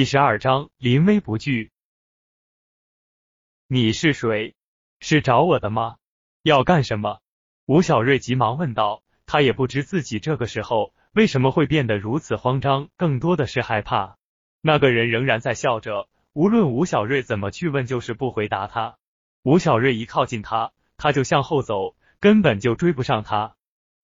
第十二章临危不惧。你是谁？是找我的吗？要干什么？吴小瑞急忙问道。他也不知自己这个时候为什么会变得如此慌张，更多的是害怕。那个人仍然在笑着，无论吴小瑞怎么去问，就是不回答他。吴小瑞一靠近他，他就向后走，根本就追不上他。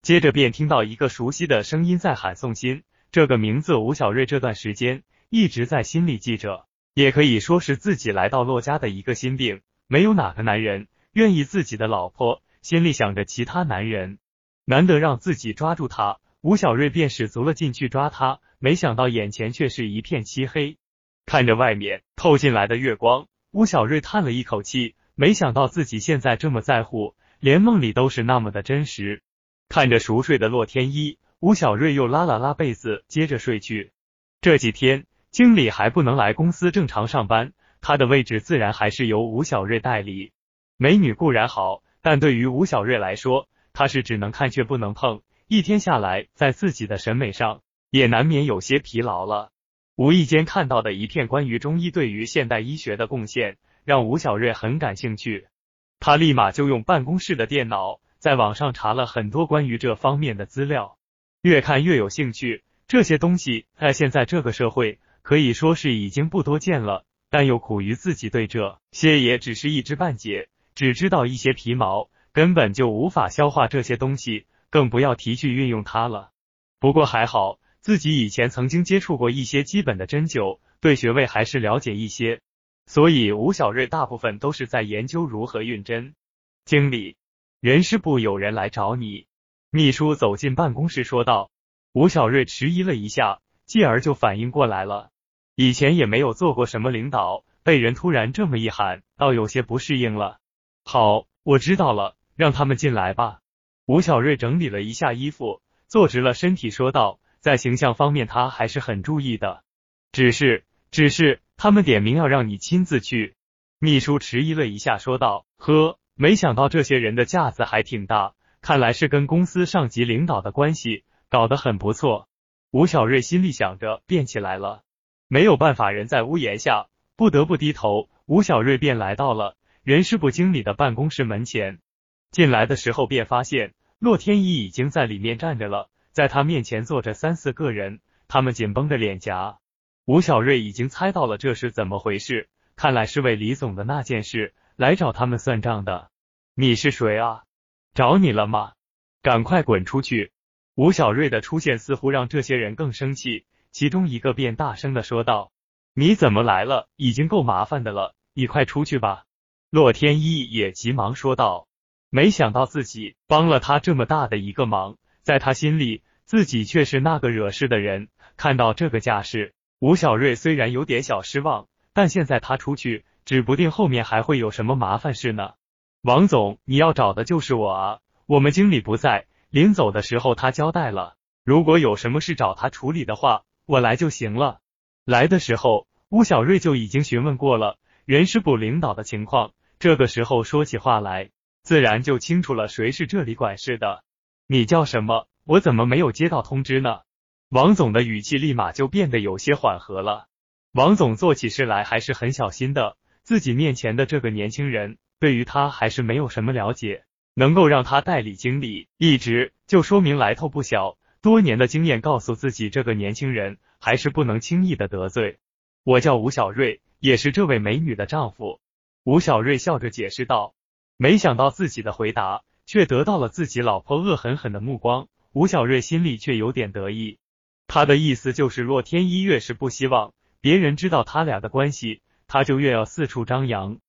接着便听到一个熟悉的声音在喊宋鑫，这个名字吴小瑞这段时间。一直在心里记着，也可以说是自己来到洛家的一个心病。没有哪个男人愿意自己的老婆心里想着其他男人。难得让自己抓住他，吴小瑞便使足了劲去抓他，没想到眼前却是一片漆黑。看着外面透进来的月光，吴小瑞叹了一口气，没想到自己现在这么在乎，连梦里都是那么的真实。看着熟睡的洛天依，吴小瑞又拉了拉被子，接着睡去。这几天。经理还不能来公司正常上班，他的位置自然还是由吴小瑞代理。美女固然好，但对于吴小瑞来说，他是只能看却不能碰。一天下来，在自己的审美上也难免有些疲劳了。无意间看到的一片关于中医对于现代医学的贡献，让吴小瑞很感兴趣。他立马就用办公室的电脑在网上查了很多关于这方面的资料，越看越有兴趣。这些东西在现在这个社会。可以说是已经不多见了，但又苦于自己对这些也只是一知半解，只知道一些皮毛，根本就无法消化这些东西，更不要提去运用它了。不过还好，自己以前曾经接触过一些基本的针灸，对穴位还是了解一些，所以吴小瑞大部分都是在研究如何运针。经理，人事部有人来找你。秘书走进办公室说道。吴小瑞迟疑了一下，继而就反应过来了。以前也没有做过什么领导，被人突然这么一喊，倒有些不适应了。好，我知道了，让他们进来吧。吴小瑞整理了一下衣服，坐直了身体，说道：“在形象方面，他还是很注意的。只是，只是他们点名要让你亲自去。”秘书迟疑了一下，说道：“呵，没想到这些人的架子还挺大，看来是跟公司上级领导的关系搞得很不错。”吴小瑞心里想着，便起来了。没有办法，人在屋檐下，不得不低头。吴小瑞便来到了人事部经理的办公室门前。进来的时候，便发现洛天依已经在里面站着了，在他面前坐着三四个人，他们紧绷着脸颊。吴小瑞已经猜到了这是怎么回事，看来是为李总的那件事来找他们算账的。你是谁啊？找你了吗？赶快滚出去！吴小瑞的出现似乎让这些人更生气。其中一个便大声的说道：“你怎么来了？已经够麻烦的了，你快出去吧。”洛天依也急忙说道：“没想到自己帮了他这么大的一个忙，在他心里，自己却是那个惹事的人。看到这个架势，吴小瑞虽然有点小失望，但现在他出去，指不定后面还会有什么麻烦事呢。王总，你要找的就是我啊！我们经理不在，临走的时候他交代了，如果有什么事找他处理的话。”我来就行了。来的时候，吴小瑞就已经询问过了人事部领导的情况。这个时候说起话来，自然就清楚了谁是这里管事的。你叫什么？我怎么没有接到通知呢？王总的语气立马就变得有些缓和了。王总做起事来还是很小心的，自己面前的这个年轻人，对于他还是没有什么了解，能够让他代理经理一职，就说明来头不小。多年的经验告诉自己，这个年轻人还是不能轻易的得罪。我叫吴小瑞，也是这位美女的丈夫。吴小瑞笑着解释道。没想到自己的回答却得到了自己老婆恶狠狠的目光。吴小瑞心里却有点得意。他的意思就是，洛天依越是不希望别人知道他俩的关系，他就越要四处张扬，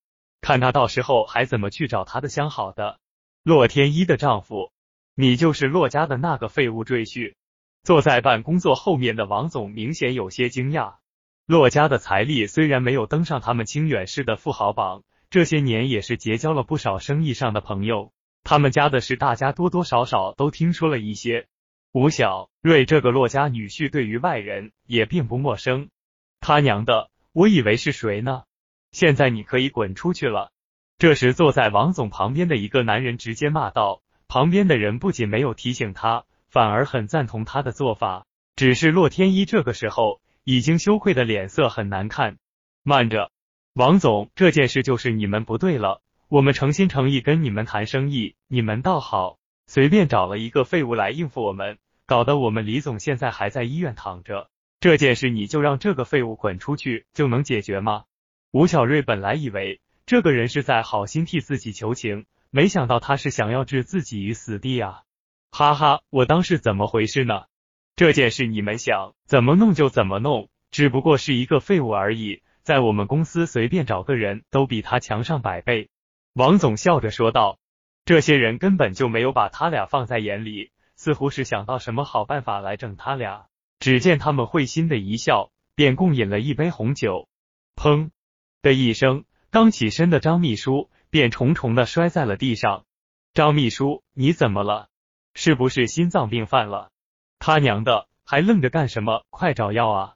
看他到时候还怎么去找他的相好的。洛天依的丈夫。你就是洛家的那个废物赘婿。坐在办公桌后面的王总明显有些惊讶。洛家的财力虽然没有登上他们清远市的富豪榜，这些年也是结交了不少生意上的朋友。他们家的事，大家多多少少都听说了一些。吴小瑞这个洛家女婿，对于外人也并不陌生。他娘的，我以为是谁呢？现在你可以滚出去了。这时，坐在王总旁边的一个男人直接骂道。旁边的人不仅没有提醒他，反而很赞同他的做法。只是洛天依这个时候已经羞愧的脸色很难看。慢着，王总，这件事就是你们不对了。我们诚心诚意跟你们谈生意，你们倒好，随便找了一个废物来应付我们，搞得我们李总现在还在医院躺着。这件事你就让这个废物滚出去就能解决吗？吴小瑞本来以为这个人是在好心替自己求情，没想到他是想要置自己于死地啊！哈哈，我当是怎么回事呢？这件事你们想怎么弄就怎么弄，只不过是一个废物而已。在我们公司随便找个人都比他强上百倍。王总笑着说道：“这些人根本就没有把他俩放在眼里，似乎是想到什么好办法来整他俩。”只见他们会心的一笑，便共饮了一杯红酒。砰的一声，刚起身的张秘书便重重的摔在了地上。张秘书，你怎么了？是不是心脏病犯了？他娘的，还愣着干什么？快找药啊！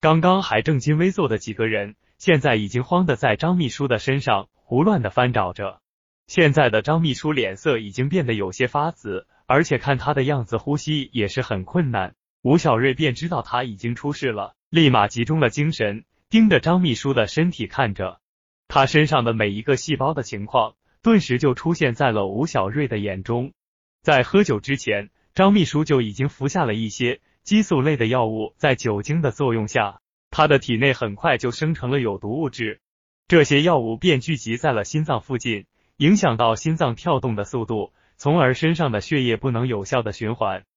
刚刚还正襟危坐的几个人，现在已经慌的在张秘书的身上胡乱的翻找着。现在的张秘书脸色已经变得有些发紫，而且看他的样子，呼吸也是很困难。吴小瑞便知道他已经出事了，立马集中了精神，盯着张秘书的身体看着。他身上的每一个细胞的情况，顿时就出现在了吴小瑞的眼中。在喝酒之前，张秘书就已经服下了一些。激素类的药物在酒精的作用下，他的体内很快就生成了有毒物质，这些药物便聚集在了心脏附近，影响到心脏跳动的速度，从而身上的血液不能有效的循环，